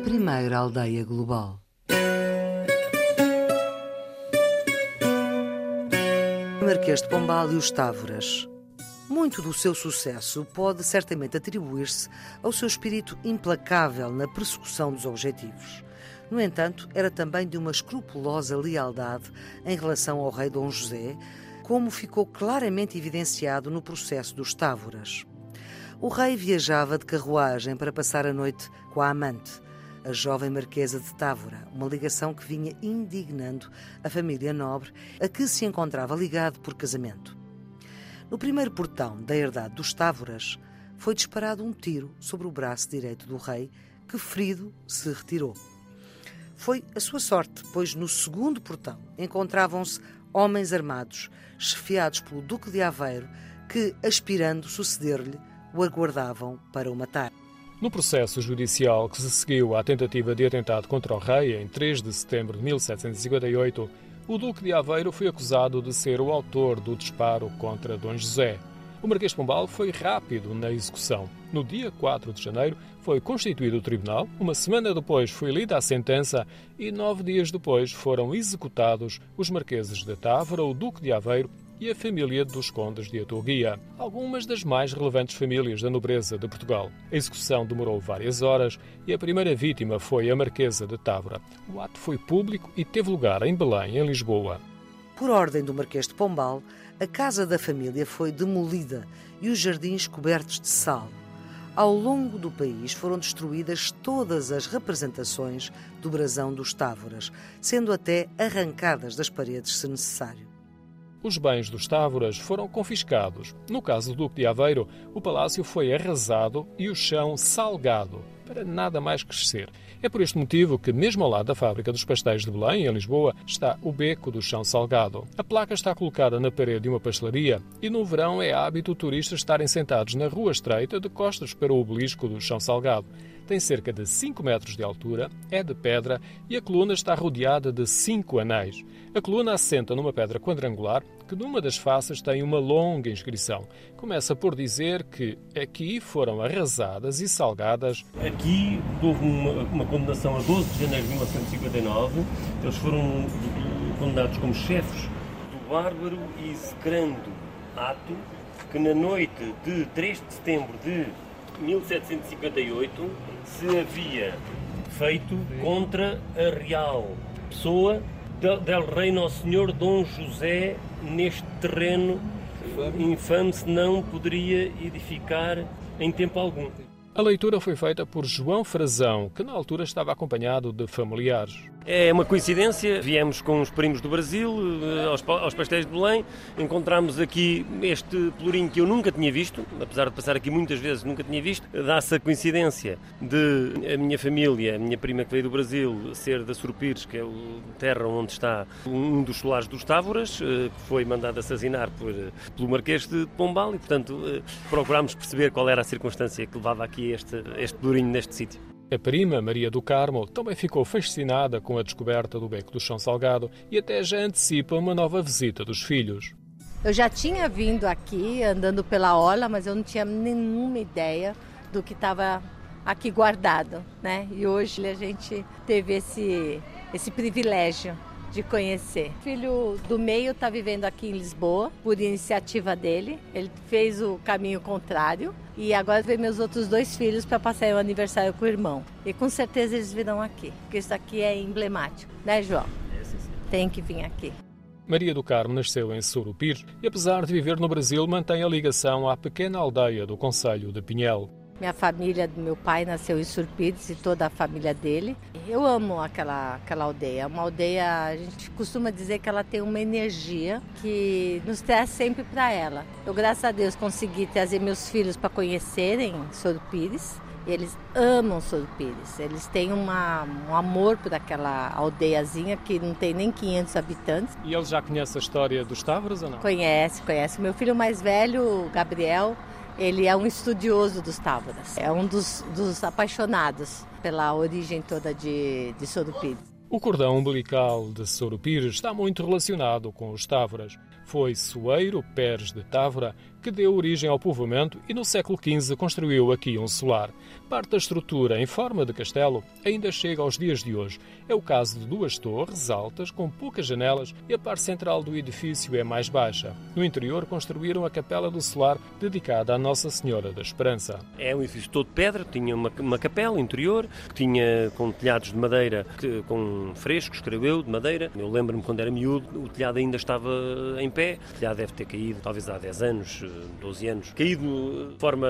primeira aldeia global. Marquês de Pombal e os Távoras. Muito do seu sucesso pode certamente atribuir-se ao seu espírito implacável na persecução dos objetivos. No entanto, era também de uma escrupulosa lealdade em relação ao rei Dom José, como ficou claramente evidenciado no processo dos Távoras. O rei viajava de carruagem para passar a noite com a amante, a jovem Marquesa de Távora, uma ligação que vinha indignando a família nobre a que se encontrava ligado por casamento. No primeiro portão da herdade dos Távoras, foi disparado um tiro sobre o braço direito do rei, que ferido se retirou. Foi a sua sorte, pois no segundo portão encontravam-se homens armados, chefiados pelo Duque de Aveiro, que, aspirando suceder-lhe, o aguardavam para o matar. No processo judicial que se seguiu à tentativa de atentado contra o rei em 3 de setembro de 1758, o Duque de Aveiro foi acusado de ser o autor do disparo contra Dom José. O Marquês de Pombal foi rápido na execução. No dia 4 de janeiro foi constituído o tribunal, uma semana depois foi lida a sentença e nove dias depois foram executados os Marqueses de Távora, o Duque de Aveiro e a família dos Condes de Atoguia, algumas das mais relevantes famílias da nobreza de Portugal. A execução demorou várias horas e a primeira vítima foi a Marquesa de Távora. O ato foi público e teve lugar em Belém, em Lisboa. Por ordem do Marquês de Pombal, a casa da família foi demolida e os jardins cobertos de sal. Ao longo do país foram destruídas todas as representações do brasão dos Távoras, sendo até arrancadas das paredes se necessário. Os bens dos Távoras foram confiscados. No caso do Duque de Aveiro, o palácio foi arrasado e o chão salgado, para nada mais crescer. É por este motivo que, mesmo ao lado da fábrica dos pastéis de Belém, em Lisboa, está o Beco do Chão Salgado. A placa está colocada na parede de uma pastelaria e no verão é hábito turistas estarem sentados na rua estreita de costas para o obelisco do Chão Salgado tem cerca de 5 metros de altura, é de pedra e a coluna está rodeada de cinco anéis. A coluna assenta numa pedra quadrangular que numa das faces tem uma longa inscrição. Começa por dizer que aqui foram arrasadas e salgadas. Aqui houve uma, uma condenação a 12 de janeiro de 1959. Eles foram condenados como chefes do bárbaro e execrando ato que na noite de 3 de setembro de 1758 se havia feito contra a real pessoa del rei Nosso Senhor Dom José neste terreno infame se não poderia edificar em tempo algum. A leitura foi feita por João Frazão, que na altura estava acompanhado de familiares. É uma coincidência, viemos com os primos do Brasil, eh, aos, aos pastéis de Belém, encontramos aqui este pelourinho que eu nunca tinha visto, apesar de passar aqui muitas vezes, nunca tinha visto. Dá-se a coincidência de a minha família, a minha prima que veio do Brasil, ser da Surpires, que é a terra onde está um dos solares dos Távoras, eh, que foi mandado assassinar por, pelo Marquês de Pombal e, portanto, eh, procurámos perceber qual era a circunstância que levava aqui este, este pelourinho neste sítio. A prima, Maria do Carmo, também ficou fascinada com a descoberta do beco do chão salgado e até já antecipa uma nova visita dos filhos. Eu já tinha vindo aqui andando pela orla, mas eu não tinha nenhuma ideia do que estava aqui guardado, né? E hoje a gente teve esse, esse privilégio de conhecer. O filho do meio está vivendo aqui em Lisboa, por iniciativa dele. Ele fez o caminho contrário e agora vem meus outros dois filhos para passar o aniversário com o irmão. E com certeza eles virão aqui, porque isso aqui é emblemático, né, João? Tem que vir aqui. Maria do Carmo nasceu em Sorupir e, apesar de viver no Brasil, mantém a ligação à pequena aldeia do Conselho de Pinhel. Minha família do meu pai nasceu em Surpides e toda a família dele. Eu amo aquela, aquela aldeia. Uma aldeia, a gente costuma dizer que ela tem uma energia que nos traz sempre para ela. Eu, graças a Deus, consegui trazer meus filhos para conhecerem Surpides. Eles amam Surpires, eles têm uma, um amor por aquela aldeiazinha que não tem nem 500 habitantes. E eles já conhecem a história dos Távoras ou não? Conhece, conhece. Meu filho mais velho, Gabriel, ele é um estudioso dos Távoras, é um dos, dos apaixonados pela origem toda de, de Sorupires. O cordão umbilical de Sorupires está muito relacionado com os Távoras. Foi Soeiro Pérez de Távora que deu origem ao povoamento e no século XV construiu aqui um solar. Parte da estrutura, em forma de castelo, ainda chega aos dias de hoje. É o caso de duas torres altas, com poucas janelas, e a parte central do edifício é mais baixa. No interior, construíram a capela do solar, dedicada à Nossa Senhora da Esperança. É um edifício todo de pedra, tinha uma, uma capela interior, tinha com telhados de madeira, com frescos, creio eu, de madeira. Eu lembro-me quando era miúdo, o telhado ainda estava em pé. O telhado deve ter caído, talvez há 10 anos, 12 anos, caído de forma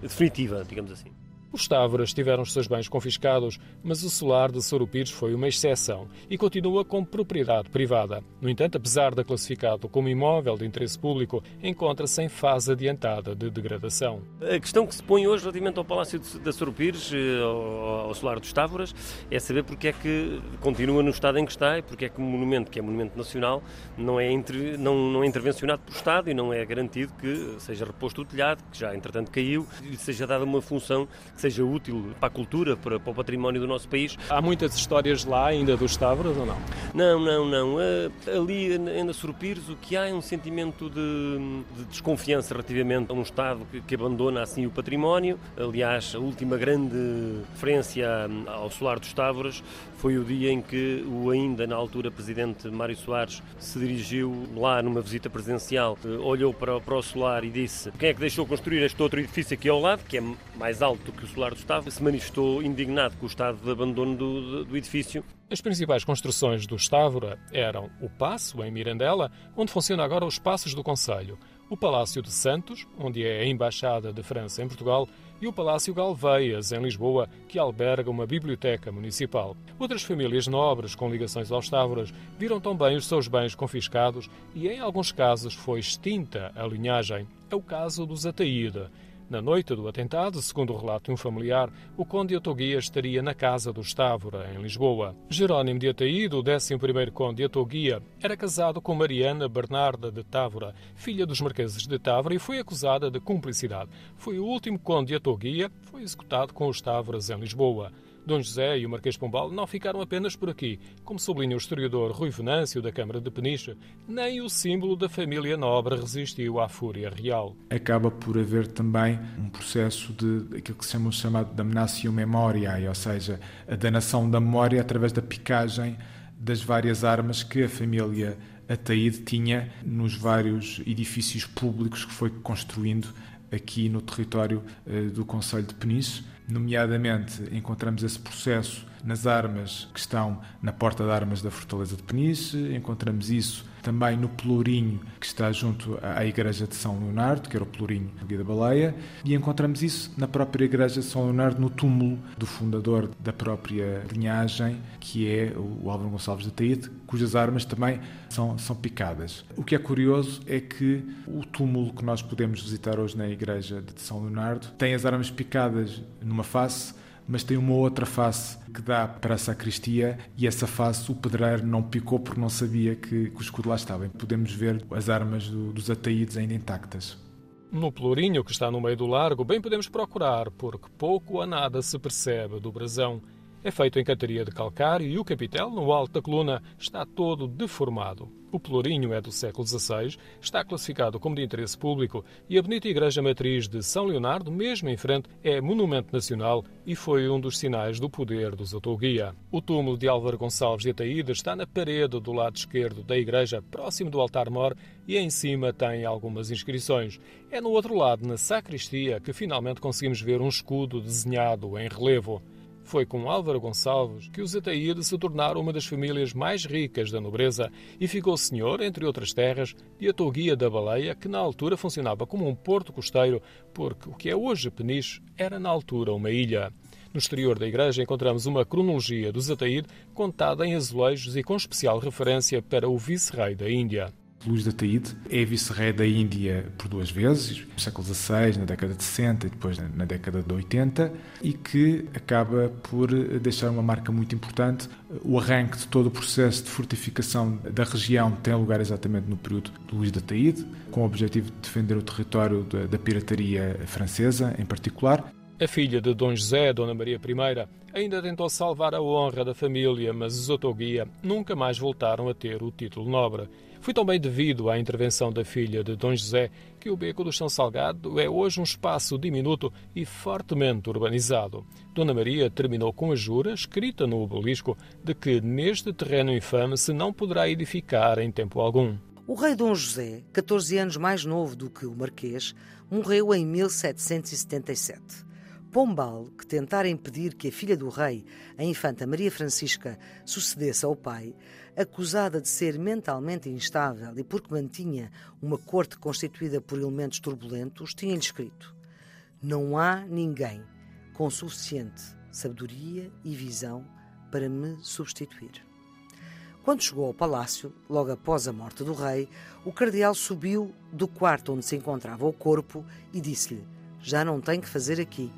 definitiva, digamos assim. Os Távoras tiveram os seus bens confiscados, mas o solar de Sorupires foi uma exceção e continua como propriedade privada. No entanto, apesar de classificado como imóvel de interesse público, encontra-se em fase adiantada de degradação. A questão que se põe hoje relativamente ao Palácio da Sorupires, eh, ao, solar dos Távoras, é saber porque é que continua no estado em que está e porque é que o monumento, que é monumento nacional, não é, entre, não, não é intervencionado pelo Estado e não é garantido que seja reposto o telhado, que já entretanto caiu, e seja dada uma função que seja útil para a cultura, para, para, o património do nosso país. Há muitas histórias lá ainda dos Távoras ou não? Não, não, não. Ali ainda Surpires o que há é um sentimento de, de desconfiança relativamente a um Estado que, que, abandona assim o património. Aliás, a última grande referência ao solar dos Távoras foi o dia em que o ainda na altura presidente Mário Soares se dirigiu lá numa visita presidencial, olhou para, para o solar e disse quem é que deixou construir este outro edifício aqui ao lado, que é mais alto que o solar do Estado, se manifestou indignado com o estado de abandono do, do edifício. As principais construções do Estávora eram o Passo, em Mirandela, onde funciona agora os Passos do Conselho, o Palácio de Santos, onde é a Embaixada de França em Portugal, e o Palácio Galveias, em Lisboa, que alberga uma biblioteca municipal. Outras famílias nobres com ligações aos Távoras viram também os seus bens confiscados e, em alguns casos, foi extinta a linhagem. É o caso dos Ataída. Na noite do atentado, segundo o relato de um familiar, o conde Otoguia estaria na casa do Estávora, em Lisboa. Jerónimo de Ataído, o 11º conde de Otoguia, era casado com Mariana Bernarda de Távora, filha dos marqueses de Távora, e foi acusada de cumplicidade. Foi o último conde de Otoguia, foi executado com os Távoras em Lisboa. Dom José e o Marquês Pombal não ficaram apenas por aqui, como sublinha o historiador Rui Venâncio, da Câmara de Peniche, nem o símbolo da família nobre resistiu à fúria real. Acaba por haver também um processo de aquilo que se chama chamado de damnatio memoriae, ou seja, a danação da memória através da picagem das várias armas que a família Ataíde tinha nos vários edifícios públicos que foi construindo aqui no território eh, do Conselho de Peniche Nomeadamente, encontramos esse processo nas armas que estão na porta de armas da Fortaleza de Peniche, encontramos isso também no Pelourinho, que está junto à Igreja de São Leonardo, que era o Pelourinho do Guia da Baleia, e encontramos isso na própria Igreja de São Leonardo, no túmulo do fundador da própria linhagem, que é o Álvaro Gonçalves de Taíde, cujas armas também são, são picadas. O que é curioso é que o túmulo que nós podemos visitar hoje na Igreja de São Leonardo tem as armas picadas numa face mas tem uma outra face que dá para a sacristia e essa face o pedreiro não picou porque não sabia que, que o escudo lá estava. Podemos ver as armas do, dos ataídos ainda intactas. No Pelourinho, que está no meio do largo, bem podemos procurar, porque pouco a nada se percebe do brasão. É feito em cantaria de calcário e o capitel, no alto da coluna, está todo deformado. O Pelourinho é do século XVI, está classificado como de interesse público e a bonita Igreja Matriz de São Leonardo, mesmo em frente, é monumento nacional e foi um dos sinais do poder dos Autoguia. O túmulo de Álvaro Gonçalves de Ataída está na parede do lado esquerdo da igreja, próximo do altar-mor, e em cima tem algumas inscrições. É no outro lado, na sacristia, que finalmente conseguimos ver um escudo desenhado em relevo. Foi com Álvaro Gonçalves que os Ataíde se tornaram uma das famílias mais ricas da nobreza e ficou senhor, entre outras terras, de Atoguia da Baleia, que na altura funcionava como um porto costeiro, porque o que é hoje Peniche era na altura uma ilha. No exterior da igreja encontramos uma cronologia dos Ataíde contada em azulejos e com especial referência para o vice-rei da Índia. Luís da Taíde é vice-rei da Índia por duas vezes, no século XVI, na década de 60 e depois na década de 80, e que acaba por deixar uma marca muito importante. O arranque de todo o processo de fortificação da região tem lugar exatamente no período de Luís da Taíde, com o objetivo de defender o território da pirataria francesa, em particular. A filha de Dom José, Dona Maria I, ainda tentou salvar a honra da família, mas os Otoguia nunca mais voltaram a ter o título nobre. Foi também devido à intervenção da filha de Dom José que o Beco do Chão Salgado é hoje um espaço diminuto e fortemente urbanizado. Dona Maria terminou com a jura, escrita no obelisco, de que neste terreno infame se não poderá edificar em tempo algum. O rei Dom José, 14 anos mais novo do que o Marquês, morreu em 1777. Pombal, que tentara impedir que a filha do rei, a infanta Maria Francisca, sucedesse ao pai, acusada de ser mentalmente instável e porque mantinha uma corte constituída por elementos turbulentos, tinha-lhe escrito: Não há ninguém com suficiente sabedoria e visão para me substituir. Quando chegou ao palácio, logo após a morte do rei, o cardeal subiu do quarto onde se encontrava o corpo e disse-lhe: Já não tem que fazer aqui.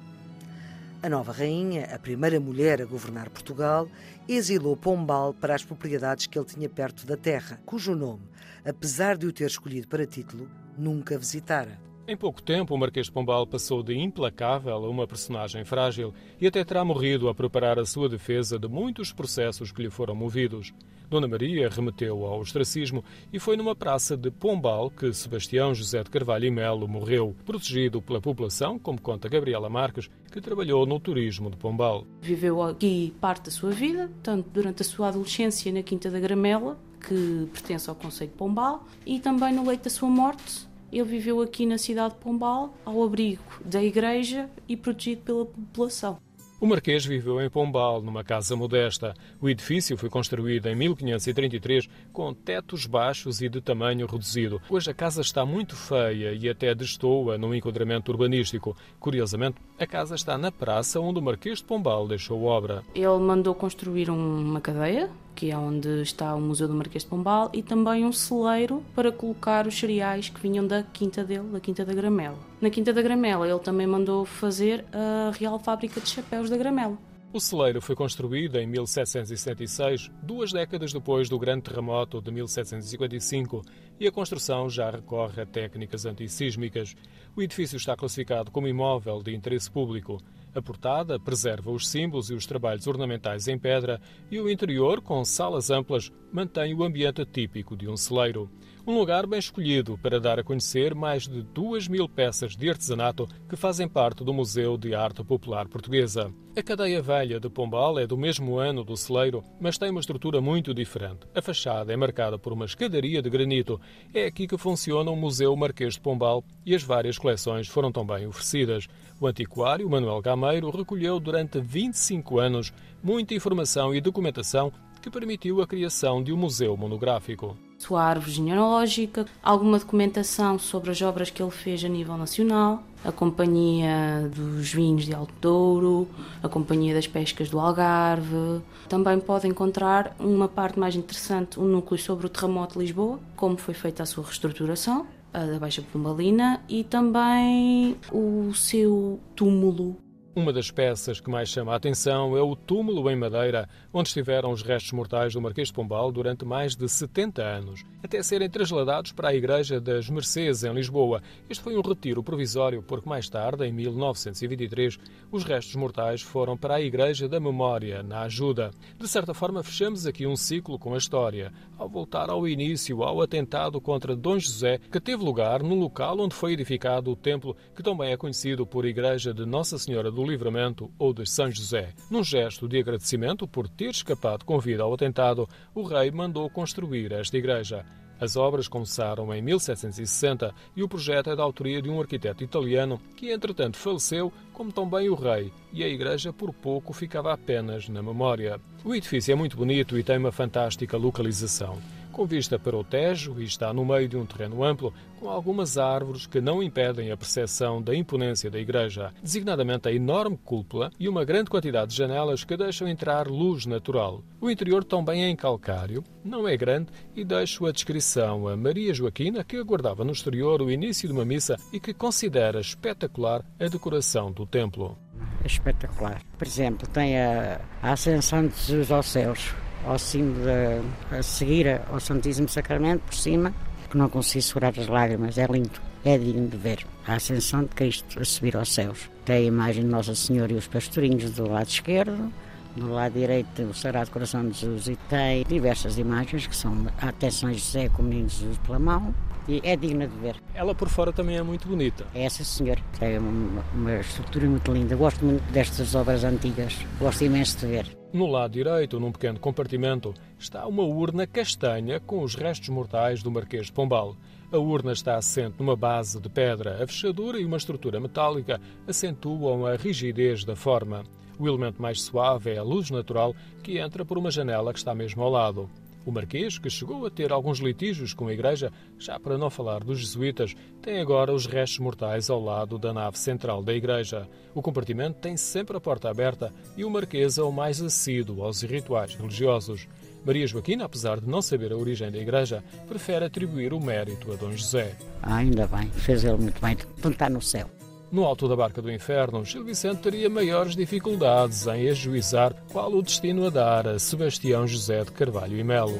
A nova rainha, a primeira mulher a governar Portugal, exilou Pombal para as propriedades que ele tinha perto da terra, cujo nome, apesar de o ter escolhido para título, nunca visitara. Em pouco tempo, o Marquês de Pombal passou de implacável a uma personagem frágil e até terá morrido a preparar a sua defesa de muitos processos que lhe foram movidos. Dona Maria remeteu ao ostracismo e foi numa praça de Pombal que Sebastião José de Carvalho e Melo morreu, protegido pela população, como conta Gabriela Marques, que trabalhou no turismo de Pombal. Viveu aqui parte da sua vida, tanto durante a sua adolescência na Quinta da Gramela, que pertence ao Conselho de Pombal, e também no leito da sua morte, ele viveu aqui na cidade de Pombal, ao abrigo da igreja e protegido pela população. O Marquês viveu em Pombal, numa casa modesta. O edifício foi construído em 1533 com tetos baixos e de tamanho reduzido. Hoje a casa está muito feia e até destoa no enquadramento urbanístico. Curiosamente, a casa está na praça onde o Marquês de Pombal deixou obra. Ele mandou construir uma cadeia que é onde está o Museu do Marquês de Pombal, e também um celeiro para colocar os cereais que vinham da quinta dele, da Quinta da Gramela. Na Quinta da Gramela, ele também mandou fazer a Real Fábrica de Chapéus da Gramela. O celeiro foi construído em 1776, duas décadas depois do grande terremoto de 1755, e a construção já recorre a técnicas antissísmicas. O edifício está classificado como imóvel de interesse público. A portada preserva os símbolos e os trabalhos ornamentais em pedra e o interior, com salas amplas, mantém o ambiente típico de um celeiro. Um lugar bem escolhido para dar a conhecer mais de duas mil peças de artesanato que fazem parte do Museu de Arte Popular Portuguesa. A cadeia velha de Pombal é do mesmo ano do celeiro, mas tem uma estrutura muito diferente. A fachada é marcada por uma escadaria de granito. É aqui que funciona o Museu Marquês de Pombal e as várias coleções foram também oferecidas. O antiquário Manuel Gameiro recolheu durante 25 anos muita informação e documentação que permitiu a criação de um museu monográfico. Sua árvore genealógica, alguma documentação sobre as obras que ele fez a nível nacional, a Companhia dos Vinhos de Alto Douro, a Companhia das Pescas do Algarve. Também pode encontrar uma parte mais interessante, um núcleo sobre o terremoto de Lisboa, como foi feita a sua reestruturação, da Baixa Pombalina e também o seu túmulo uma das peças que mais chama a atenção é o túmulo em madeira, onde estiveram os restos mortais do Marquês de Pombal durante mais de 70 anos, até serem trasladados para a Igreja das Mercês, em Lisboa. Este foi um retiro provisório, porque mais tarde, em 1923, os restos mortais foram para a Igreja da Memória, na Ajuda. De certa forma, fechamos aqui um ciclo com a história, ao voltar ao início, ao atentado contra Dom José, que teve lugar no local onde foi edificado o templo, que também é conhecido por Igreja de Nossa Senhora do Livramento ou de São José. Num gesto de agradecimento por ter escapado com vida ao atentado, o rei mandou construir esta igreja. As obras começaram em 1760 e o projeto é da autoria de um arquiteto italiano que, entretanto, faleceu, como também o rei, e a igreja por pouco ficava apenas na memória. O edifício é muito bonito e tem uma fantástica localização com vista para o Tejo e está no meio de um terreno amplo, com algumas árvores que não impedem a percepção da imponência da igreja, designadamente a enorme cúpula e uma grande quantidade de janelas que deixam entrar luz natural. O interior também é em calcário, não é grande e deixo a descrição a Maria Joaquina, que aguardava no exterior o início de uma missa e que considera espetacular a decoração do templo. É espetacular. Por exemplo, tem a, a ascensão de Jesus aos céus ao cimo de, a seguir ao Santíssimo Sacramento, por cima, que não consigo segurar as lágrimas, é lindo, é digno de ver. A ascensão de Cristo a subir aos céus. Tem a imagem de Nossa Senhora e os pastorinhos do lado esquerdo, do lado direito o Sagrado Coração de Jesus e tem diversas imagens que são até São José com o Menino Jesus pela mão. É digna de ver. Ela por fora também é muito bonita. É essa senhora, é uma, uma estrutura muito linda. Gosto muito destas obras antigas, gosto imenso de ver. No lado direito, num pequeno compartimento, está uma urna castanha com os restos mortais do Marquês de Pombal. A urna está assente numa base de pedra. A fechadura e uma estrutura metálica acentuam a rigidez da forma. O elemento mais suave é a luz natural que entra por uma janela que está mesmo ao lado. O Marquês, que chegou a ter alguns litígios com a Igreja, já para não falar dos jesuítas, tem agora os restos mortais ao lado da nave central da Igreja. O compartimento tem sempre a porta aberta e o Marquês é o mais assíduo aos rituais religiosos. Maria Joaquina, apesar de não saber a origem da Igreja, prefere atribuir o mérito a Dom José. Ah, ainda bem, fez ele muito bem, não está no céu. No alto da barca do inferno, Gil Vicente teria maiores dificuldades em ajuizar qual o destino a dar a Sebastião José de Carvalho e Melo.